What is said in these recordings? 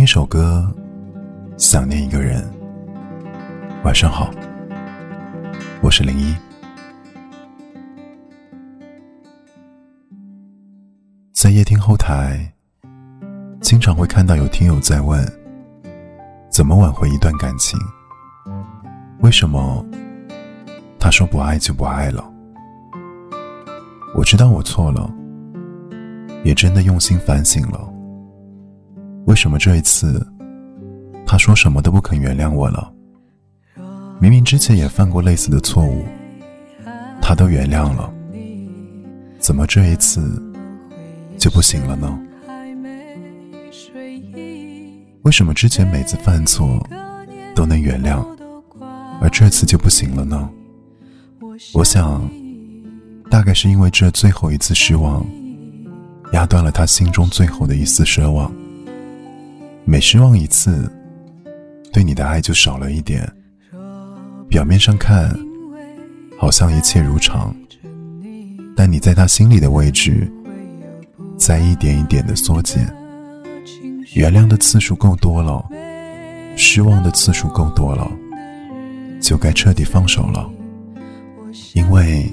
听一首歌，想念一个人。晚上好，我是零一。在夜听后台，经常会看到有听友在问：怎么挽回一段感情？为什么他说不爱就不爱了？我知道我错了，也真的用心反省了。为什么这一次，他说什么都不肯原谅我了？明明之前也犯过类似的错误，他都原谅了，怎么这一次就不行了呢？为什么之前每次犯错都能原谅，而这次就不行了呢？我想，大概是因为这最后一次失望，压断了他心中最后的一丝奢望。每失望一次，对你的爱就少了一点。表面上看，好像一切如常，但你在他心里的位置，在一点一点的缩减。原谅的次数够多了，失望的次数够多了，就该彻底放手了，因为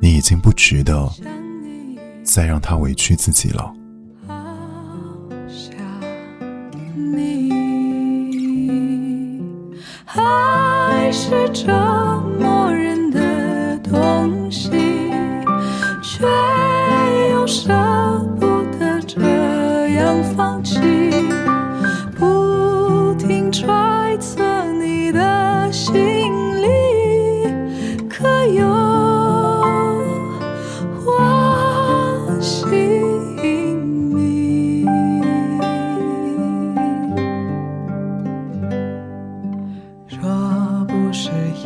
你已经不值得再让他委屈自己了。是折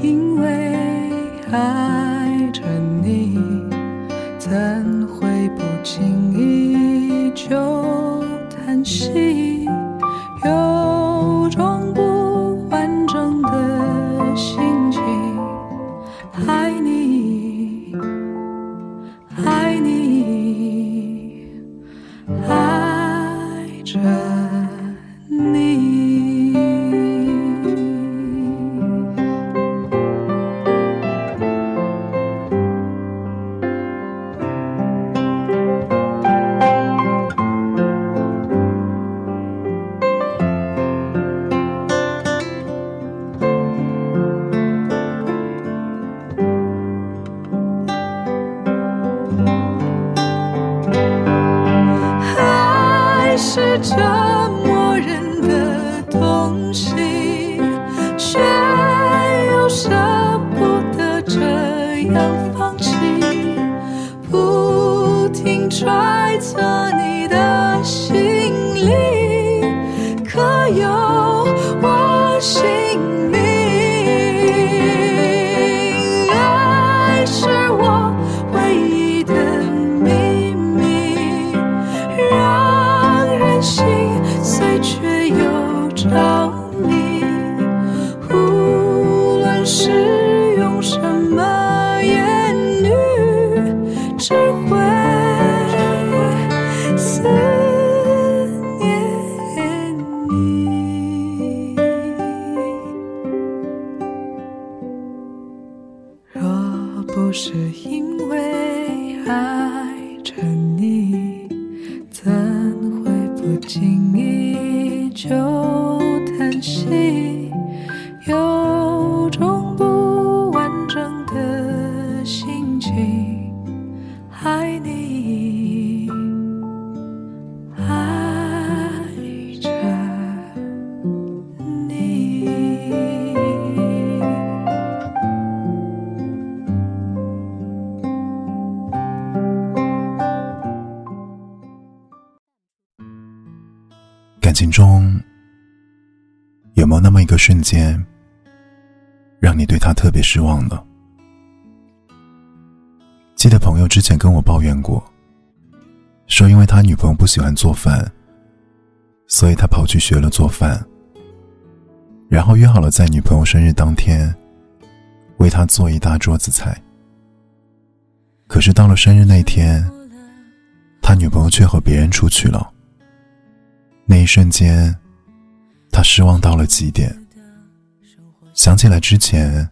因为爱着你，怎会不经意就叹息？有种不完整的心情，爱你，爱你，要放弃，不停揣测你。是因为爱着你，怎会？不经意就叹息，有种不完整的心情，爱你，中有没有那么一个瞬间，让你对他特别失望呢？记得朋友之前跟我抱怨过，说因为他女朋友不喜欢做饭，所以他跑去学了做饭，然后约好了在女朋友生日当天为她做一大桌子菜。可是到了生日那天，他女朋友却和别人出去了。那一瞬间，他失望到了极点。想起来之前，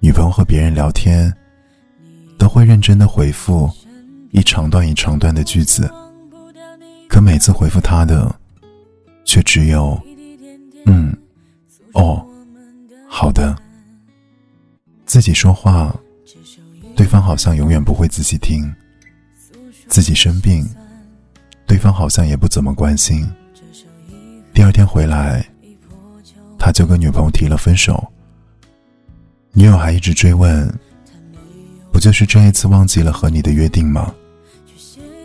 女朋友和别人聊天，都会认真的回复一长段一长段的句子，可每次回复他的，却只有“嗯，哦，好的”。自己说话，对方好像永远不会仔细听；自己生病，对方好像也不怎么关心。第二天回来。他就跟女朋友提了分手，女友还一直追问：“不就是这一次忘记了和你的约定吗？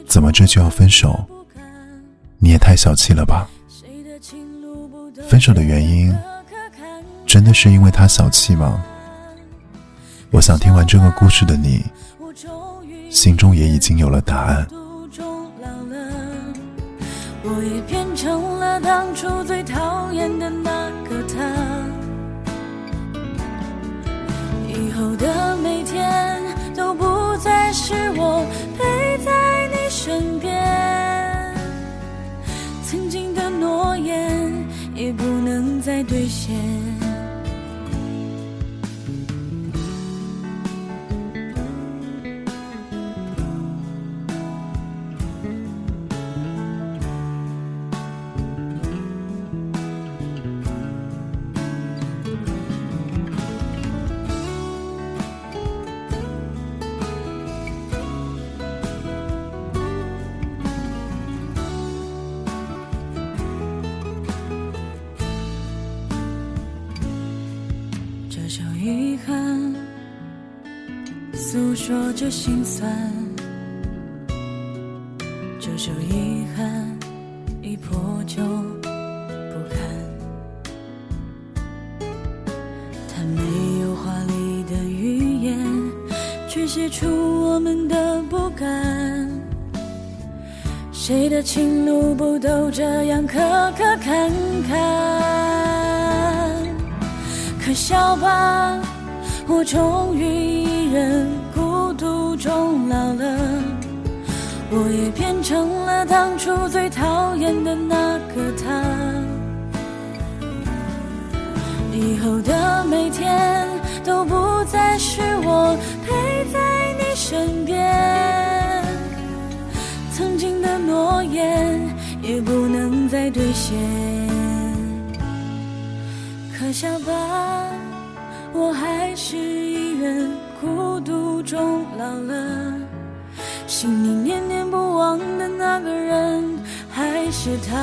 怎么这就要分手？你也太小气了吧！”分手的原因真的是因为他小气吗？我想听完这个故事的你，心中也已经有了答案。我也变成了当初最讨厌的那个他，以后的每天都不再是我陪在你身边，曾经的诺言也不能再兑现。说着心酸。这首遗憾已破旧不堪，它没有华丽的语言，却写出我们的不甘。谁的情路不都这样磕磕坎坎？可笑吧，我终于一人途中老了。我也变成了当初最讨厌的那个他。以后的每天都不再是我陪在你身边，曾经的诺言也不能再兑现。可笑吧，我还是一人孤独终老了，心里念念不忘的那个人还是他。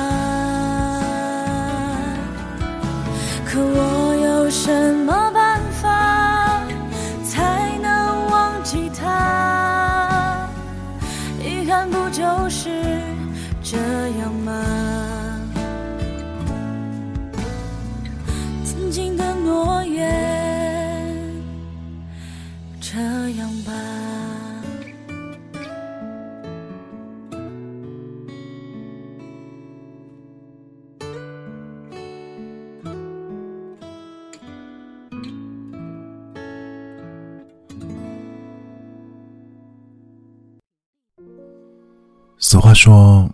可我有什么俗话说，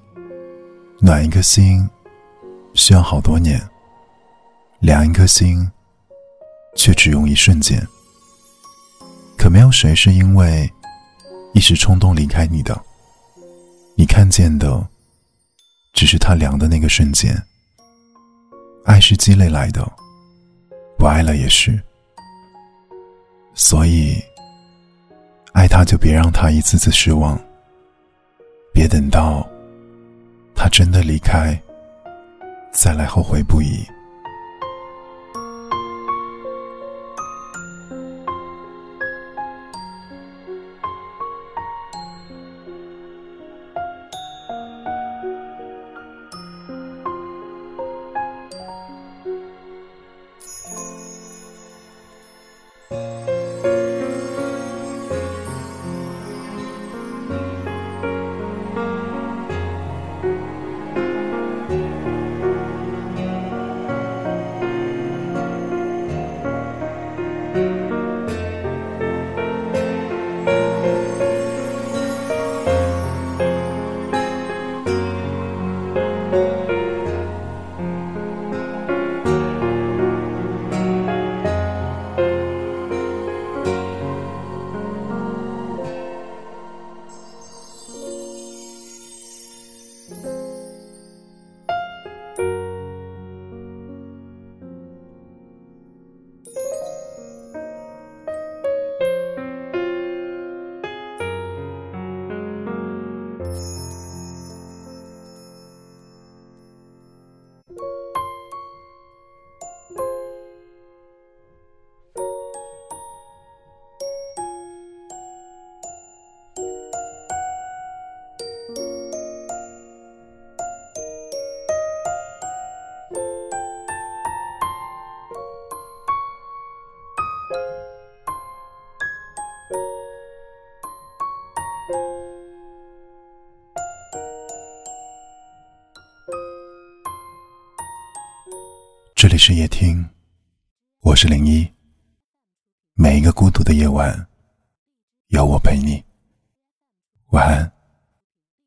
暖一颗心需要好多年，凉一颗心却只用一瞬间。可没有谁是因为一时冲动离开你的，你看见的只是他凉的那个瞬间。爱是积累来的，不爱了也是。所以，爱他就别让他一次次失望。别等到他真的离开，再来后悔不已。深夜听，我是零一。每一个孤独的夜晚，有我陪你。晚安。